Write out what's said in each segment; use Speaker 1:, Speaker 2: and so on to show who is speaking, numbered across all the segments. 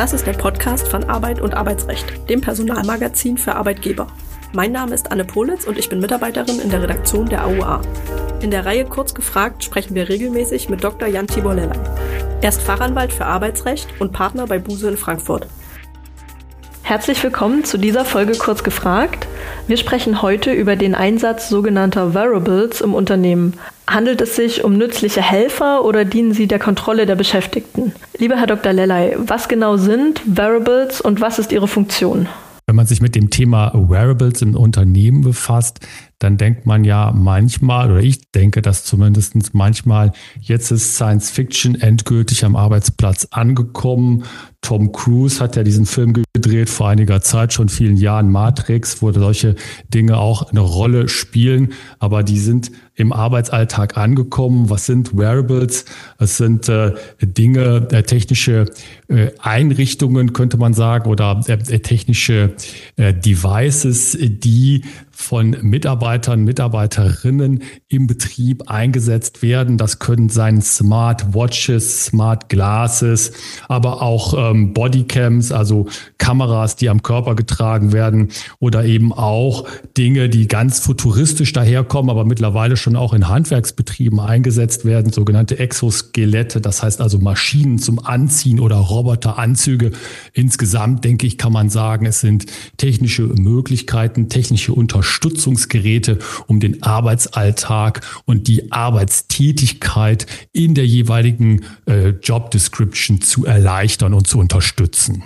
Speaker 1: Das ist der Podcast von Arbeit und Arbeitsrecht, dem Personalmagazin für Arbeitgeber. Mein Name ist Anne Politz und ich bin Mitarbeiterin in der Redaktion der AUA. In der Reihe Kurz gefragt sprechen wir regelmäßig mit Dr. Jan Tibor Lellay. Er ist Fachanwalt für Arbeitsrecht und Partner bei Buse in Frankfurt. Herzlich willkommen zu dieser Folge Kurz gefragt. Wir sprechen heute über den Einsatz sogenannter Variables im Unternehmen. Handelt es sich um nützliche Helfer oder dienen sie der Kontrolle der Beschäftigten? Lieber Herr Dr. Lellay, was genau sind Variables und was ist ihre Funktion?
Speaker 2: Wenn man sich mit dem Thema Wearables im Unternehmen befasst, dann denkt man ja manchmal, oder ich denke das zumindest manchmal, jetzt ist Science Fiction endgültig am Arbeitsplatz angekommen. Tom Cruise hat ja diesen Film gedreht vor einiger Zeit, schon vielen Jahren, Matrix, wo solche Dinge auch eine Rolle spielen, aber die sind im Arbeitsalltag angekommen. Was sind Wearables? Es sind äh, Dinge, äh, technische äh, Einrichtungen, könnte man sagen, oder äh, technische äh, Devices, die von Mitarbeitern, Mitarbeiterinnen im Betrieb eingesetzt werden. Das können sein Smart Watches, Smart Glasses, aber auch ähm, Bodycams, also Kameras, die am Körper getragen werden oder eben auch Dinge, die ganz futuristisch daherkommen, aber mittlerweile schon auch in Handwerksbetrieben eingesetzt werden, sogenannte Exoskelette, das heißt also Maschinen zum Anziehen oder Roboteranzüge. Insgesamt denke ich, kann man sagen, es sind technische Möglichkeiten, technische Unterstützung Unterstützungsgeräte, um den Arbeitsalltag und die Arbeitstätigkeit in der jeweiligen äh, Job Description zu erleichtern und zu unterstützen.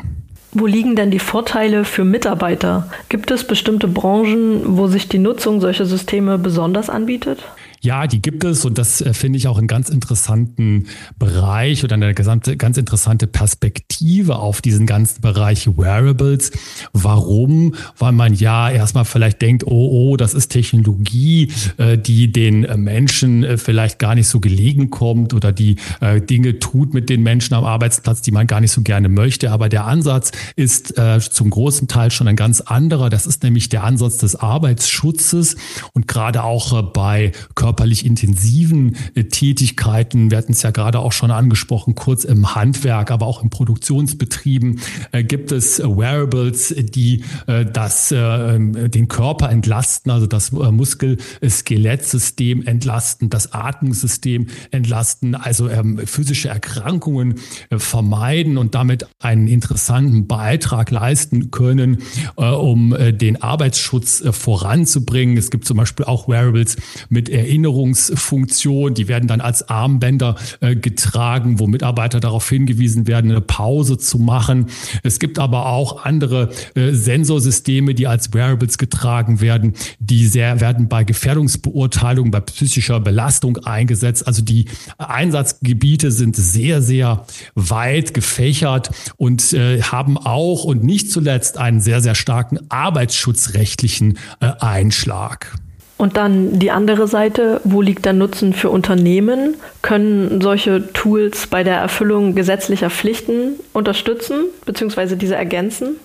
Speaker 1: Wo liegen denn die Vorteile für Mitarbeiter? Gibt es bestimmte Branchen, wo sich die Nutzung solcher Systeme besonders anbietet?
Speaker 2: Ja, die gibt es und das äh, finde ich auch einen ganz interessanten Bereich oder eine gesamte, ganz interessante Perspektive auf diesen ganzen Bereich Wearables. Warum? Weil man ja erstmal vielleicht denkt, oh, oh, das ist Technologie, äh, die den Menschen äh, vielleicht gar nicht so gelegen kommt oder die Dinge tut mit den Menschen am Arbeitsplatz, die man gar nicht so gerne möchte. Aber der Ansatz ist zum großen Teil schon ein ganz anderer. Das ist nämlich der Ansatz des Arbeitsschutzes und gerade auch bei Körper körperlich intensiven äh, Tätigkeiten, wir hatten es ja gerade auch schon angesprochen, kurz im Handwerk, aber auch in Produktionsbetrieben, äh, gibt es Wearables, die äh, das, den Körper entlasten, also das Muskel-Skelettsystem entlasten, das Atmungssystem entlasten, also ähm, physische Erkrankungen vermeiden und damit einen interessanten Beitrag leisten können, um den Arbeitsschutz voranzubringen. Es gibt zum Beispiel auch Wearables mit Erinnerungen Erinnerungsfunktion. Die werden dann als Armbänder äh, getragen, wo Mitarbeiter darauf hingewiesen werden, eine Pause zu machen. Es gibt aber auch andere äh, Sensorsysteme, die als Wearables getragen werden. Die sehr, werden bei Gefährdungsbeurteilung, bei psychischer Belastung eingesetzt. Also die Einsatzgebiete sind sehr, sehr weit gefächert und äh, haben auch und nicht zuletzt einen sehr, sehr starken arbeitsschutzrechtlichen äh, Einschlag.
Speaker 1: Und dann die andere Seite, wo liegt der Nutzen für Unternehmen? Können solche Tools bei der Erfüllung gesetzlicher Pflichten unterstützen bzw. diese ergänzen?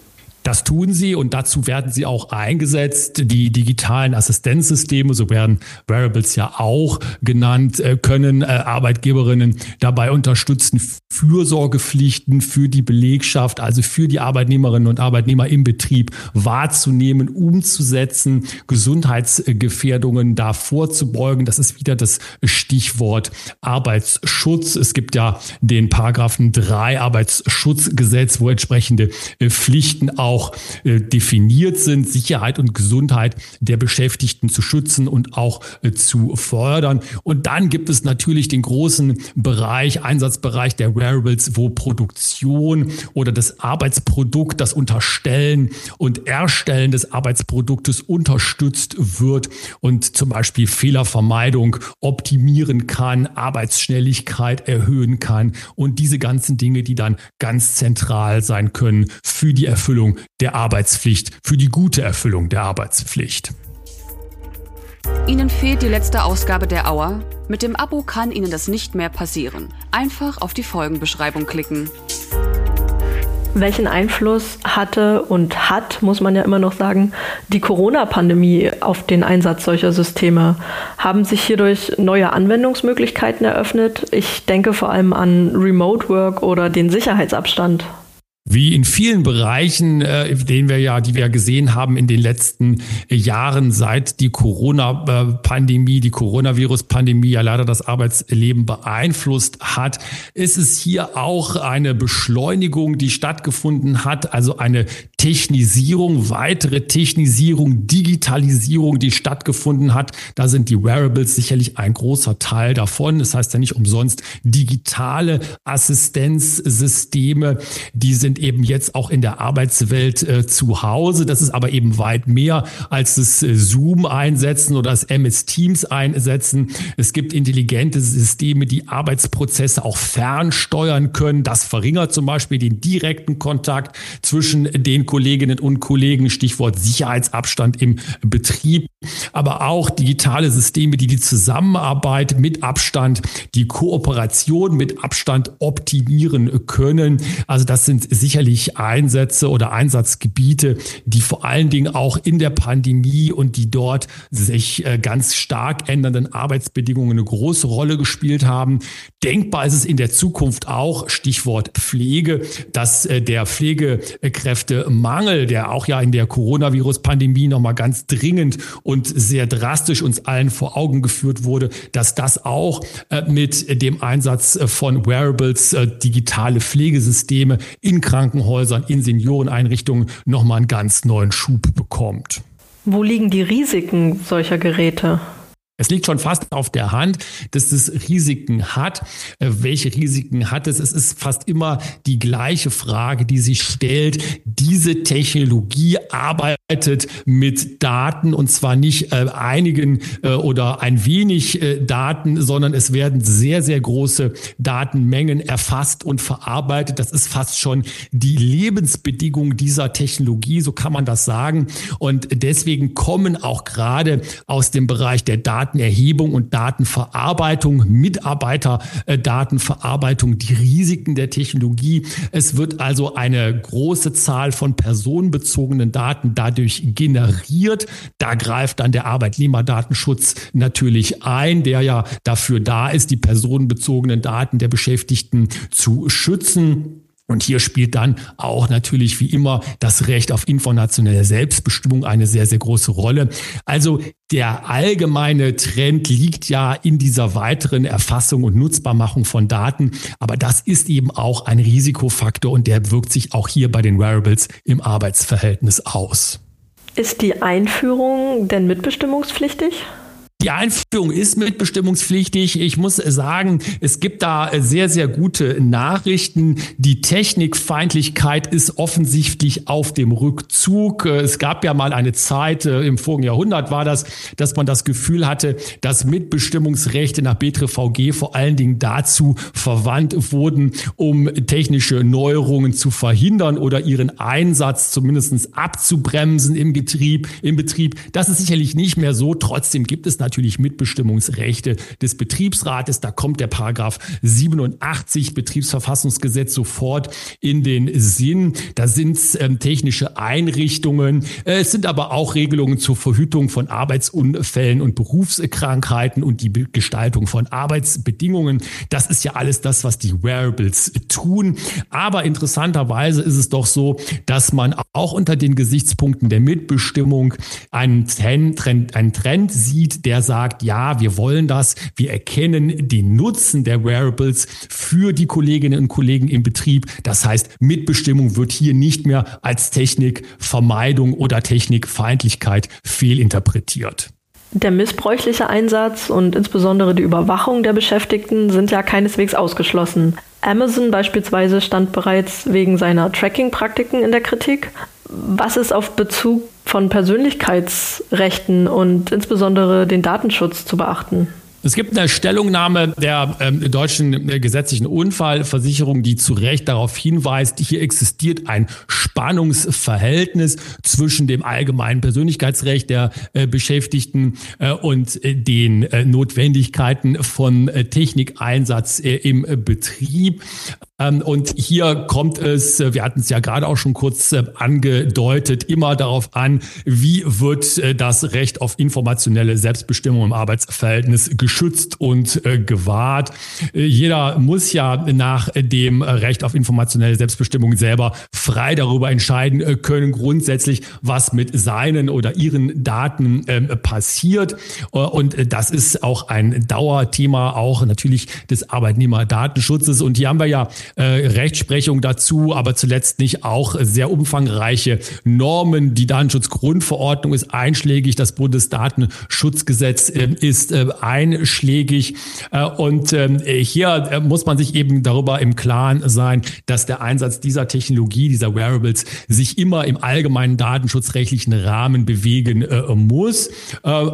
Speaker 2: Das tun sie und dazu werden sie auch eingesetzt. Die digitalen Assistenzsysteme, so werden Wearables ja auch genannt, äh, können äh, Arbeitgeberinnen dabei unterstützen, Fürsorgepflichten für die Belegschaft, also für die Arbeitnehmerinnen und Arbeitnehmer im Betrieb wahrzunehmen, umzusetzen, Gesundheitsgefährdungen da vorzubeugen. Das ist wieder das Stichwort Arbeitsschutz. Es gibt ja den Paragraphen 3 Arbeitsschutzgesetz, wo entsprechende äh, Pflichten auch auch äh, definiert sind, Sicherheit und Gesundheit der Beschäftigten zu schützen und auch äh, zu fördern. Und dann gibt es natürlich den großen Bereich, Einsatzbereich der Wearables, wo Produktion oder das Arbeitsprodukt, das Unterstellen und Erstellen des Arbeitsproduktes unterstützt wird und zum Beispiel Fehlervermeidung optimieren kann, Arbeitsschnelligkeit erhöhen kann und diese ganzen Dinge, die dann ganz zentral sein können für die Erfüllung der Arbeitspflicht, für die gute Erfüllung der Arbeitspflicht.
Speaker 3: Ihnen fehlt die letzte Ausgabe der Auer? Mit dem Abo kann Ihnen das nicht mehr passieren. Einfach auf die Folgenbeschreibung klicken.
Speaker 1: Welchen Einfluss hatte und hat, muss man ja immer noch sagen, die Corona-Pandemie auf den Einsatz solcher Systeme? Haben sich hierdurch neue Anwendungsmöglichkeiten eröffnet? Ich denke vor allem an Remote Work oder den Sicherheitsabstand.
Speaker 2: Wie in vielen Bereichen, äh, den wir ja, die wir gesehen haben in den letzten Jahren, seit die Corona-Pandemie, die Coronavirus-Pandemie ja leider das Arbeitsleben beeinflusst hat, ist es hier auch eine Beschleunigung, die stattgefunden hat, also eine Technisierung, weitere Technisierung, Digitalisierung, die stattgefunden hat. Da sind die Wearables sicherlich ein großer Teil davon. Das heißt ja nicht umsonst digitale Assistenzsysteme, die sind eben jetzt auch in der Arbeitswelt äh, zu Hause. Das ist aber eben weit mehr als das äh, Zoom einsetzen oder das MS Teams einsetzen. Es gibt intelligente Systeme, die Arbeitsprozesse auch fernsteuern können. Das verringert zum Beispiel den direkten Kontakt zwischen den Kolleginnen und Kollegen. Stichwort Sicherheitsabstand im Betrieb. Aber auch digitale Systeme, die die Zusammenarbeit mit Abstand, die Kooperation mit Abstand optimieren können. Also das sind sicherlich Einsätze oder Einsatzgebiete, die vor allen Dingen auch in der Pandemie und die dort sich äh, ganz stark ändernden Arbeitsbedingungen eine große Rolle gespielt haben. Denkbar ist es in der Zukunft auch, Stichwort Pflege, dass äh, der Pflegekräftemangel, der auch ja in der Coronavirus-Pandemie nochmal ganz dringend und sehr drastisch uns allen vor Augen geführt wurde, dass das auch äh, mit dem Einsatz von Wearables, digitale Pflegesysteme in Krankenhäusern, in Senioreneinrichtungen nochmal einen ganz neuen Schub bekommt.
Speaker 1: Wo liegen die Risiken solcher Geräte?
Speaker 2: Es liegt schon fast auf der Hand, dass es Risiken hat. Äh, welche Risiken hat es? Es ist fast immer die gleiche Frage, die sich stellt. Diese Technologie arbeitet mit Daten und zwar nicht äh, einigen äh, oder ein wenig äh, Daten, sondern es werden sehr, sehr große Datenmengen erfasst und verarbeitet. Das ist fast schon die Lebensbedingung dieser Technologie, so kann man das sagen. Und deswegen kommen auch gerade aus dem Bereich der Daten Datenerhebung und Datenverarbeitung, Mitarbeiterdatenverarbeitung, die Risiken der Technologie. Es wird also eine große Zahl von personenbezogenen Daten dadurch generiert. Da greift dann der Arbeitnehmerdatenschutz natürlich ein, der ja dafür da ist, die personenbezogenen Daten der Beschäftigten zu schützen. Und hier spielt dann auch natürlich wie immer das Recht auf informationelle Selbstbestimmung eine sehr, sehr große Rolle. Also der allgemeine Trend liegt ja in dieser weiteren Erfassung und Nutzbarmachung von Daten. Aber das ist eben auch ein Risikofaktor und der wirkt sich auch hier bei den Wearables im Arbeitsverhältnis aus.
Speaker 1: Ist die Einführung denn mitbestimmungspflichtig?
Speaker 2: Die Einführung ist mitbestimmungspflichtig. Ich muss sagen, es gibt da sehr, sehr gute Nachrichten. Die Technikfeindlichkeit ist offensichtlich auf dem Rückzug. Es gab ja mal eine Zeit, äh, im vorigen Jahrhundert war das, dass man das Gefühl hatte, dass Mitbestimmungsrechte nach BTVG vor allen Dingen dazu verwandt wurden, um technische Neuerungen zu verhindern oder ihren Einsatz zumindest abzubremsen im Betrieb, im Betrieb. Das ist sicherlich nicht mehr so. Trotzdem gibt es Mitbestimmungsrechte des Betriebsrates. Da kommt der Paragraph 87 Betriebsverfassungsgesetz sofort in den Sinn. Da sind es ähm, technische Einrichtungen. Äh, es sind aber auch Regelungen zur Verhütung von Arbeitsunfällen und Berufskrankheiten und die Gestaltung von Arbeitsbedingungen. Das ist ja alles das, was die Wearables tun. Aber interessanterweise ist es doch so, dass man auch unter den Gesichtspunkten der Mitbestimmung einen Trend, einen Trend sieht, der sagt, ja, wir wollen das, wir erkennen den Nutzen der Wearables für die Kolleginnen und Kollegen im Betrieb. Das heißt, Mitbestimmung wird hier nicht mehr als Technikvermeidung oder Technikfeindlichkeit fehlinterpretiert.
Speaker 1: Der missbräuchliche Einsatz und insbesondere die Überwachung der Beschäftigten sind ja keineswegs ausgeschlossen. Amazon beispielsweise stand bereits wegen seiner Tracking-Praktiken in der Kritik. Was ist auf Bezug von Persönlichkeitsrechten und insbesondere den Datenschutz zu beachten?
Speaker 2: Es gibt eine Stellungnahme der ähm, deutschen äh, gesetzlichen Unfallversicherung, die zu Recht darauf hinweist, hier existiert ein Spannungsverhältnis zwischen dem allgemeinen Persönlichkeitsrecht der äh, Beschäftigten äh, und äh, den äh, Notwendigkeiten von äh, Technikeinsatz im Betrieb. Ähm, und hier kommt es, äh, wir hatten es ja gerade auch schon kurz äh, angedeutet, immer darauf an, wie wird äh, das Recht auf informationelle Selbstbestimmung im Arbeitsverhältnis geschützt und gewahrt. Jeder muss ja nach dem Recht auf informationelle Selbstbestimmung selber frei darüber entscheiden können, grundsätzlich, was mit seinen oder ihren Daten ähm, passiert. Und das ist auch ein Dauerthema, auch natürlich des Arbeitnehmerdatenschutzes. Und hier haben wir ja äh, Rechtsprechung dazu, aber zuletzt nicht auch sehr umfangreiche Normen. Die Datenschutzgrundverordnung ist einschlägig, das Bundesdatenschutzgesetz äh, ist äh, einschlägig. Äh, und ähm, hier äh, muss man sich eben darüber im Klaren sein, dass der Einsatz dieser Technologie, dieser Wearables, sich immer im allgemeinen datenschutzrechtlichen Rahmen bewegen äh, muss.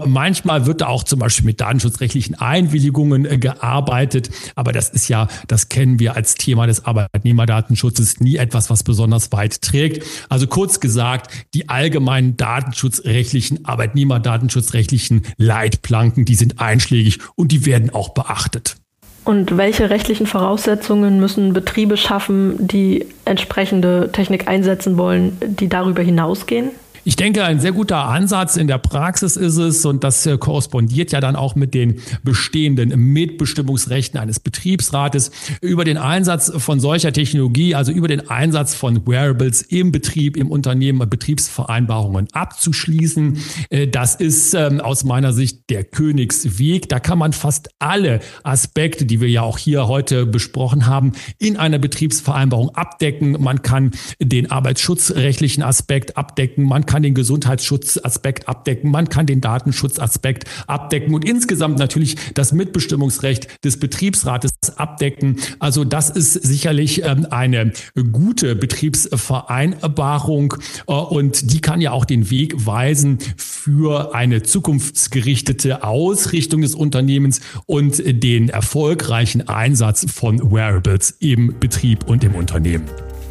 Speaker 2: manchmal wird da auch zum Beispiel mit datenschutzrechtlichen Einwilligungen gearbeitet, aber das ist ja, das kennen wir als Thema des Arbeitnehmerdatenschutzes nie etwas, was besonders weit trägt. Also kurz gesagt, die allgemeinen datenschutzrechtlichen, Arbeitnehmerdatenschutzrechtlichen Leitplanken, die sind einschlägig und die werden auch beachtet.
Speaker 1: Und welche rechtlichen Voraussetzungen müssen Betriebe schaffen, die entsprechende Technik einsetzen wollen, die darüber hinausgehen?
Speaker 2: Ich denke, ein sehr guter Ansatz in der Praxis ist es, und das äh, korrespondiert ja dann auch mit den bestehenden Mitbestimmungsrechten eines Betriebsrates, über den Einsatz von solcher Technologie, also über den Einsatz von Wearables im Betrieb, im Unternehmen, Betriebsvereinbarungen abzuschließen. Äh, das ist ähm, aus meiner Sicht der Königsweg. Da kann man fast alle Aspekte, die wir ja auch hier heute besprochen haben, in einer Betriebsvereinbarung abdecken. Man kann den arbeitsschutzrechtlichen Aspekt abdecken. Man kann kann den Gesundheitsschutzaspekt abdecken, man kann den Datenschutzaspekt abdecken und insgesamt natürlich das Mitbestimmungsrecht des Betriebsrates abdecken. Also das ist sicherlich ähm, eine gute Betriebsvereinbarung äh, und die kann ja auch den Weg weisen für eine zukunftsgerichtete Ausrichtung des Unternehmens und den erfolgreichen Einsatz von Wearables im Betrieb und im Unternehmen.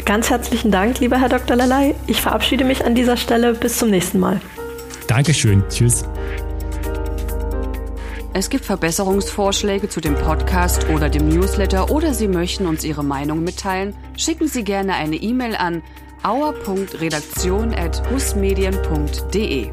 Speaker 1: Ganz herzlichen Dank, lieber Herr Dr. Lalai. Ich verabschiede mich an dieser Stelle. Bis zum nächsten Mal.
Speaker 2: Dankeschön. Tschüss.
Speaker 3: Es gibt Verbesserungsvorschläge zu dem Podcast oder dem Newsletter oder Sie möchten uns Ihre Meinung mitteilen, schicken Sie gerne eine E-Mail an auer.redaktion.husmedien.de.